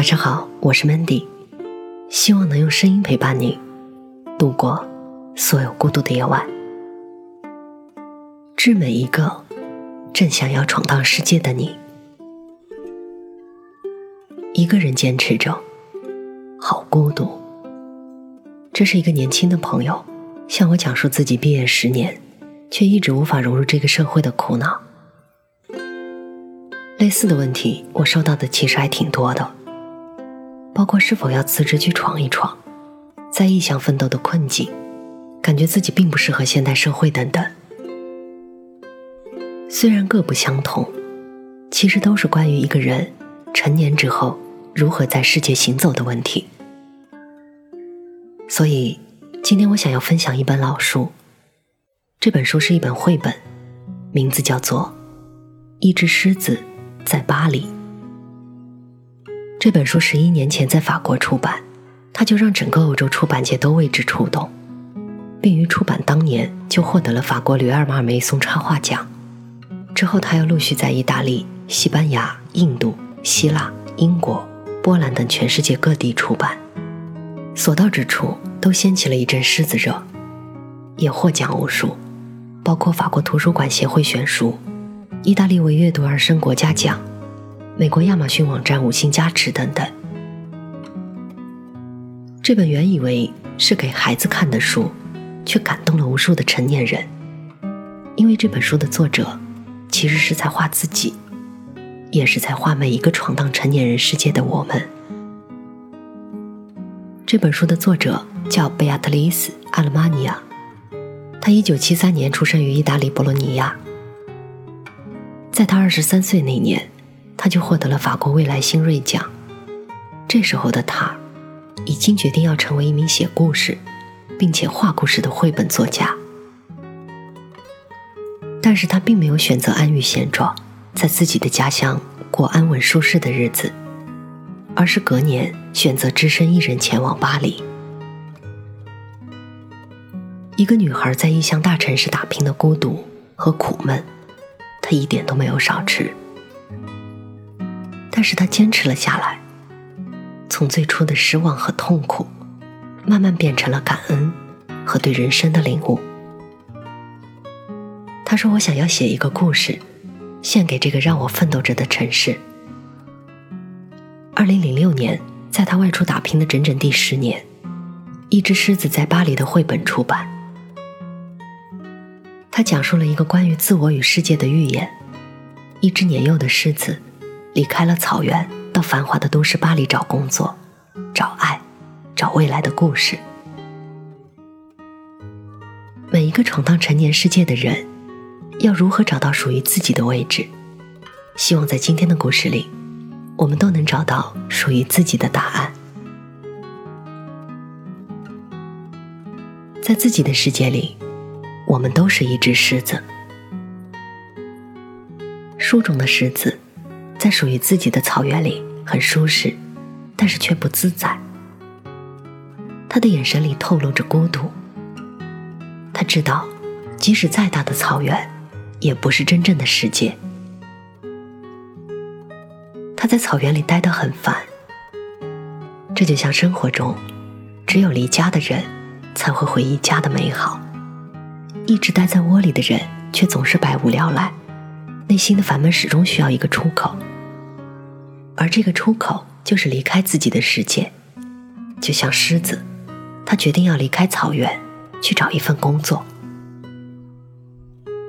晚上好，我是 Mandy，希望能用声音陪伴你度过所有孤独的夜晚。致每一个正想要闯荡世界的你，一个人坚持着，好孤独。这是一个年轻的朋友向我讲述自己毕业十年，却一直无法融入这个社会的苦恼。类似的问题，我收到的其实还挺多的。包括是否要辞职去闯一闯，在异乡奋斗的困境，感觉自己并不适合现代社会等等。虽然各不相同，其实都是关于一个人成年之后如何在世界行走的问题。所以，今天我想要分享一本老书。这本书是一本绘本，名字叫做《一只狮子在巴黎》。这本书十一年前在法国出版，它就让整个欧洲出版界都为之触动，并于出版当年就获得了法国吕尔马尔梅松插画奖。之后，他又陆续在意大利、西班牙、印度、希腊、英国、波兰等全世界各地出版，所到之处都掀起了一阵狮子热，也获奖无数，包括法国图书馆协会选书、意大利为阅读而生国家奖。美国亚马逊网站五星加持等等。这本原以为是给孩子看的书，却感动了无数的成年人。因为这本书的作者，其实是在画自己，也是在画每一个闯荡成年人世界的我们。这本书的作者叫贝亚特丽斯·阿勒玛尼亚，他一九七三年出生于意大利博洛尼亚。在他二十三岁那年。他就获得了法国未来新锐奖。这时候的他，已经决定要成为一名写故事，并且画故事的绘本作家。但是他并没有选择安于现状，在自己的家乡过安稳舒适的日子，而是隔年选择只身一人前往巴黎。一个女孩在异乡大城市打拼的孤独和苦闷，她一点都没有少吃。但是他坚持了下来，从最初的失望和痛苦，慢慢变成了感恩和对人生的领悟。他说：“我想要写一个故事，献给这个让我奋斗着的城市。”二零零六年，在他外出打拼的整整第十年，一只狮子在巴黎的绘本出版。他讲述了一个关于自我与世界的寓言：一只年幼的狮子。离开了草原，到繁华的都市巴黎找工作、找爱、找未来的故事。每一个闯荡成年世界的人，要如何找到属于自己的位置？希望在今天的故事里，我们都能找到属于自己的答案。在自己的世界里，我们都是一只狮子。书中的狮子。在属于自己的草原里很舒适，但是却不自在。他的眼神里透露着孤独。他知道，即使再大的草原，也不是真正的世界。他在草原里待得很烦。这就像生活中，只有离家的人，才会回忆家的美好。一直待在窝里的人，却总是百无聊赖，内心的烦闷始终需要一个出口。而这个出口就是离开自己的世界，就像狮子，他决定要离开草原，去找一份工作。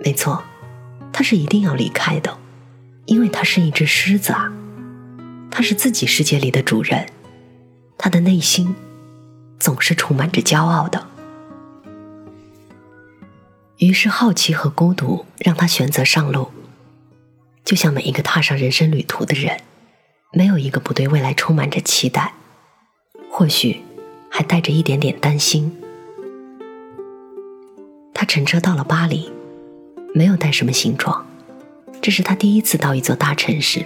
没错，他是一定要离开的，因为他是一只狮子啊，他是自己世界里的主人，他的内心总是充满着骄傲的。于是，好奇和孤独让他选择上路，就像每一个踏上人生旅途的人。没有一个不对未来充满着期待，或许还带着一点点担心。他乘车到了巴黎，没有带什么行装，这是他第一次到一座大城市。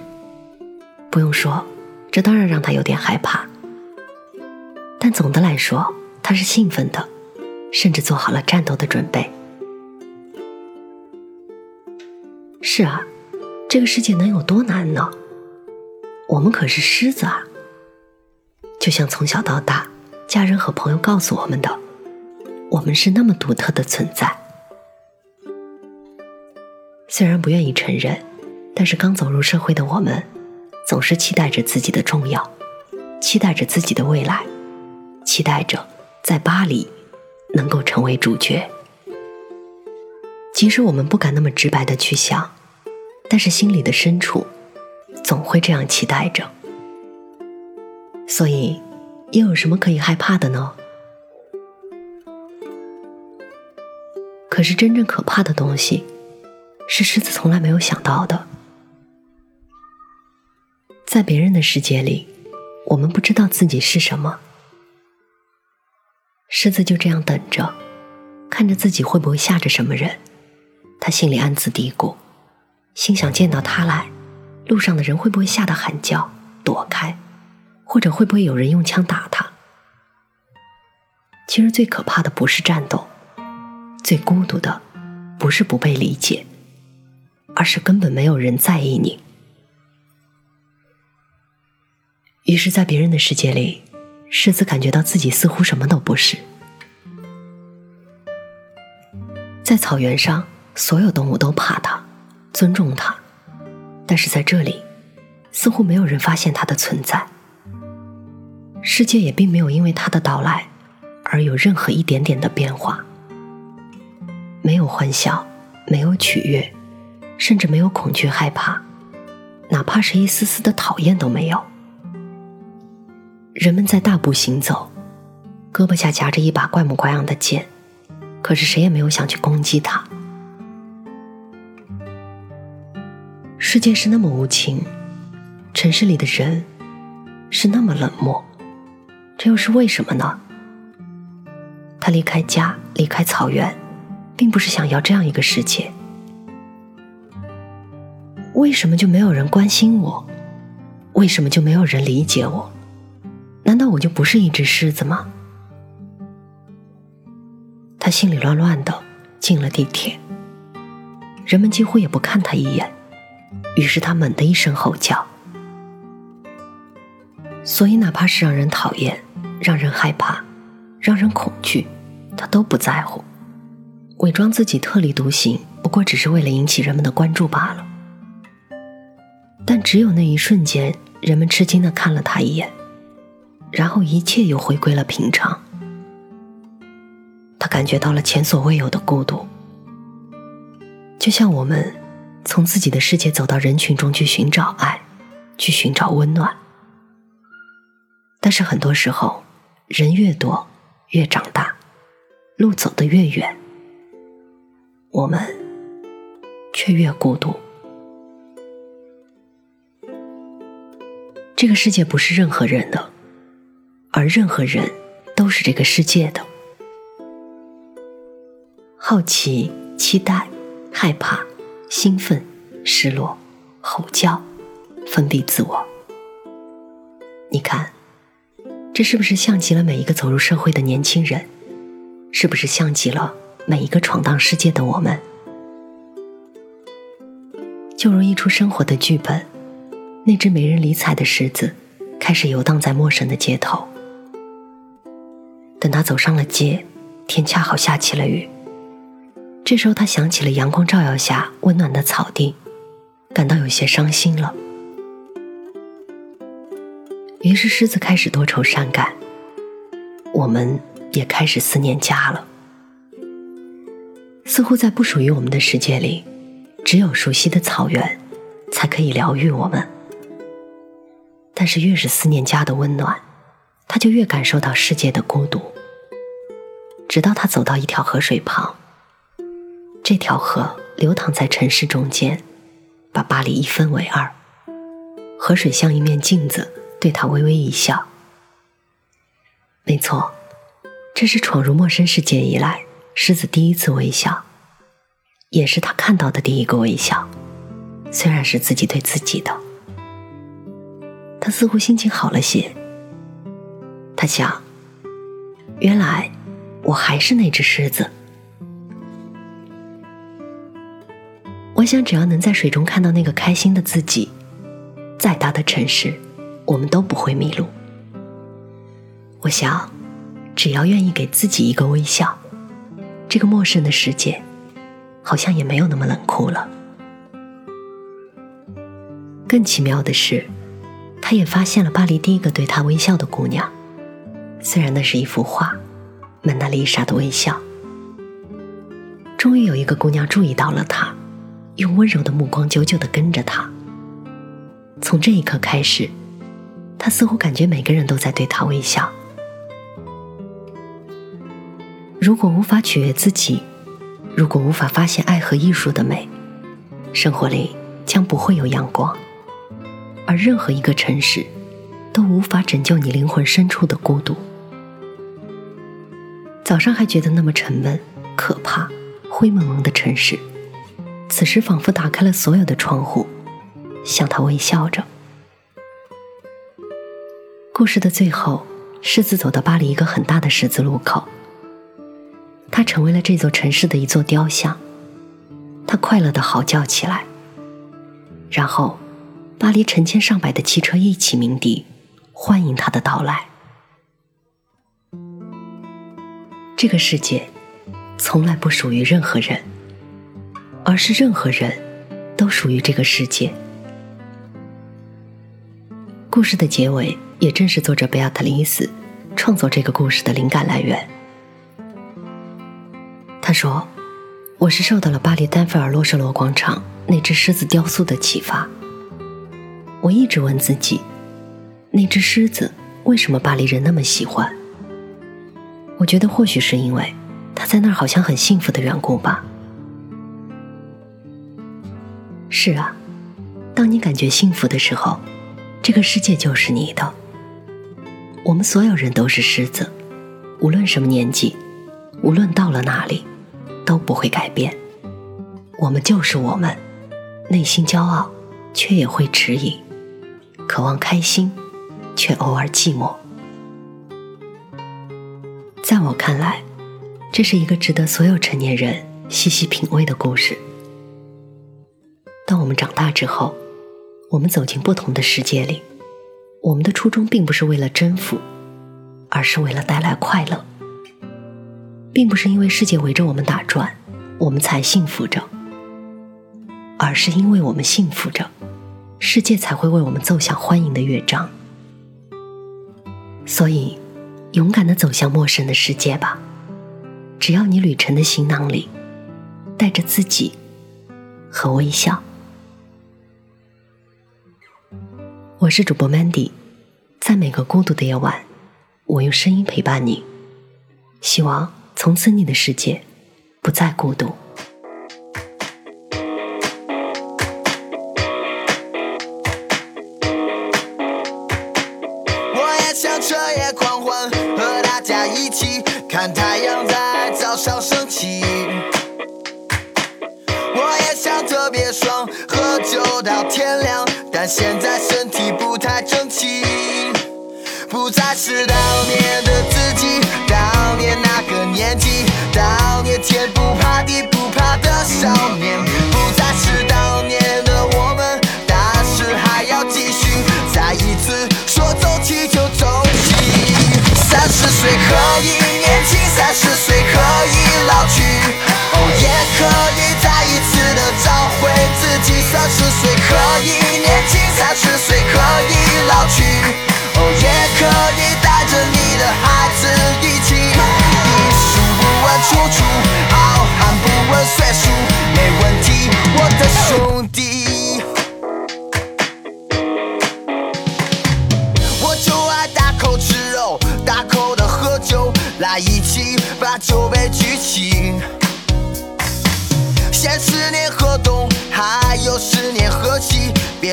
不用说，这当然让他有点害怕。但总的来说，他是兴奋的，甚至做好了战斗的准备。是啊，这个世界能有多难呢？我们可是狮子啊，就像从小到大，家人和朋友告诉我们的，我们是那么独特的存在。虽然不愿意承认，但是刚走入社会的我们，总是期待着自己的重要，期待着自己的未来，期待着在巴黎能够成为主角。即使我们不敢那么直白的去想，但是心里的深处，总会这样期待着。所以，又有什么可以害怕的呢？可是，真正可怕的东西。是狮子从来没有想到的，在别人的世界里，我们不知道自己是什么。狮子就这样等着，看着自己会不会吓着什么人。他心里暗自嘀咕，心想：见到他来，路上的人会不会吓得喊叫躲开，或者会不会有人用枪打他？其实最可怕的不是战斗，最孤独的不是不被理解。而是根本没有人在意你。于是，在别人的世界里，狮子感觉到自己似乎什么都不是。在草原上，所有动物都怕它，尊重它；但是在这里，似乎没有人发现它的存在。世界也并没有因为它的到来而有任何一点点的变化，没有欢笑，没有取悦。甚至没有恐惧、害怕，哪怕是一丝丝的讨厌都没有。人们在大步行走，胳膊下夹着一把怪模怪样的剑，可是谁也没有想去攻击它。世界是那么无情，城市里的人是那么冷漠，这又是为什么呢？他离开家，离开草原，并不是想要这样一个世界。为什么就没有人关心我？为什么就没有人理解我？难道我就不是一只狮子吗？他心里乱乱的，进了地铁。人们几乎也不看他一眼，于是他猛地一声吼叫。所以，哪怕是让人讨厌、让人害怕、让人恐惧，他都不在乎。伪装自己特立独行，不过只是为了引起人们的关注罢了。但只有那一瞬间，人们吃惊的看了他一眼，然后一切又回归了平常。他感觉到了前所未有的孤独，就像我们从自己的世界走到人群中去寻找爱，去寻找温暖。但是很多时候，人越多，越长大，路走得越远，我们却越孤独。这个世界不是任何人的，而任何人都是这个世界的。好奇、期待、害怕、兴奋、失落、吼叫、封闭自我。你看，这是不是像极了每一个走入社会的年轻人？是不是像极了每一个闯荡世界的我们？就如一出生活的剧本。那只没人理睬的狮子，开始游荡在陌生的街头。等他走上了街，天恰好下起了雨。这时候，他想起了阳光照耀下温暖的草地，感到有些伤心了。于是，狮子开始多愁善感。我们也开始思念家了。似乎在不属于我们的世界里，只有熟悉的草原，才可以疗愈我们。但是越是思念家的温暖，他就越感受到世界的孤独。直到他走到一条河水旁，这条河流淌在城市中间，把巴黎一分为二。河水像一面镜子，对他微微一笑。没错，这是闯入陌生世界以来狮子第一次微笑，也是他看到的第一个微笑，虽然是自己对自己的。他似乎心情好了些。他想，原来我还是那只狮子。我想，只要能在水中看到那个开心的自己，再大的城市，我们都不会迷路。我想，只要愿意给自己一个微笑，这个陌生的世界，好像也没有那么冷酷了。更奇妙的是，他也发现了巴黎第一个对他微笑的姑娘，虽然那是一幅画，《蒙娜丽莎的微笑》。终于有一个姑娘注意到了他，用温柔的目光久久的跟着他。从这一刻开始，他似乎感觉每个人都在对他微笑。如果无法取悦自己，如果无法发现爱和艺术的美，生活里将不会有阳光。而任何一个城市，都无法拯救你灵魂深处的孤独。早上还觉得那么沉闷、可怕、灰蒙蒙的城市，此时仿佛打开了所有的窗户，向他微笑着。故事的最后，狮子走到巴黎一个很大的十字路口，它成为了这座城市的一座雕像。它快乐的嚎叫起来，然后。巴黎成千上百的汽车一起鸣笛，欢迎他的到来。这个世界从来不属于任何人，而是任何人都属于这个世界。故事的结尾也正是作者贝亚特丽斯创作这个故事的灵感来源。他说：“我是受到了巴黎丹菲尔洛舍罗广场那只狮子雕塑的启发。”我一直问自己，那只狮子为什么巴黎人那么喜欢？我觉得或许是因为它在那儿好像很幸福的缘故吧。是啊，当你感觉幸福的时候，这个世界就是你的。我们所有人都是狮子，无论什么年纪，无论到了哪里，都不会改变。我们就是我们，内心骄傲，却也会迟疑。渴望开心，却偶尔寂寞。在我看来，这是一个值得所有成年人细细品味的故事。我们长大之后，我们走进不同的世界里，我们的初衷并不是为了征服，而是为了带来快乐。并不是因为世界围着我们打转，我们才幸福着，而是因为我们幸福着。世界才会为我们奏响欢迎的乐章。所以，勇敢的走向陌生的世界吧。只要你旅程的行囊里带着自己和微笑。我是主播 Mandy，在每个孤独的夜晚，我用声音陪伴你。希望从此你的世界不再孤独。我也想彻夜狂欢，和大家一起看太阳在早上升起。我也想特别爽，喝酒到天亮，但现在不再是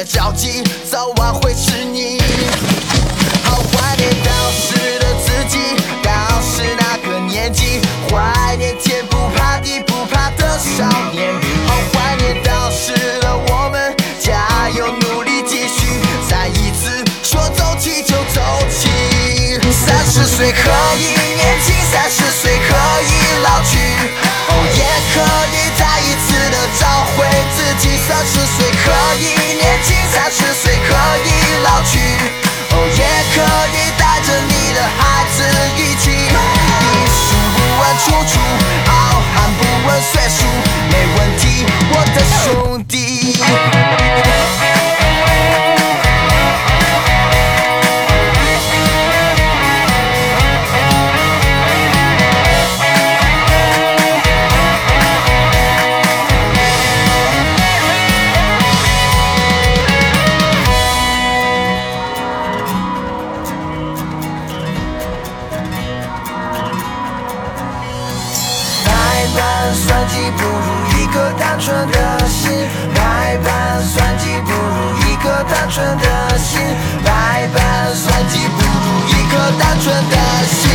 别着急，早晚会是你。好怀念当时的自己，当时那个年纪，怀念天不怕地不怕的少年。好怀念当时的我们，加油努力继续，再一次说走起就走起。三十岁可以年轻，三十岁可以老去，哦，也可以再一次的找回自己。三十岁可以情三十岁可以老去，哦，也可以带着你的孩子一起。你数不完出处，傲寒不问岁数，没问题，我的兄弟。单纯的心百般算计不如一颗单纯的心。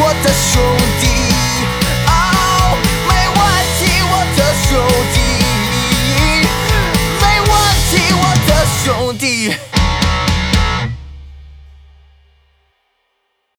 我的兄弟。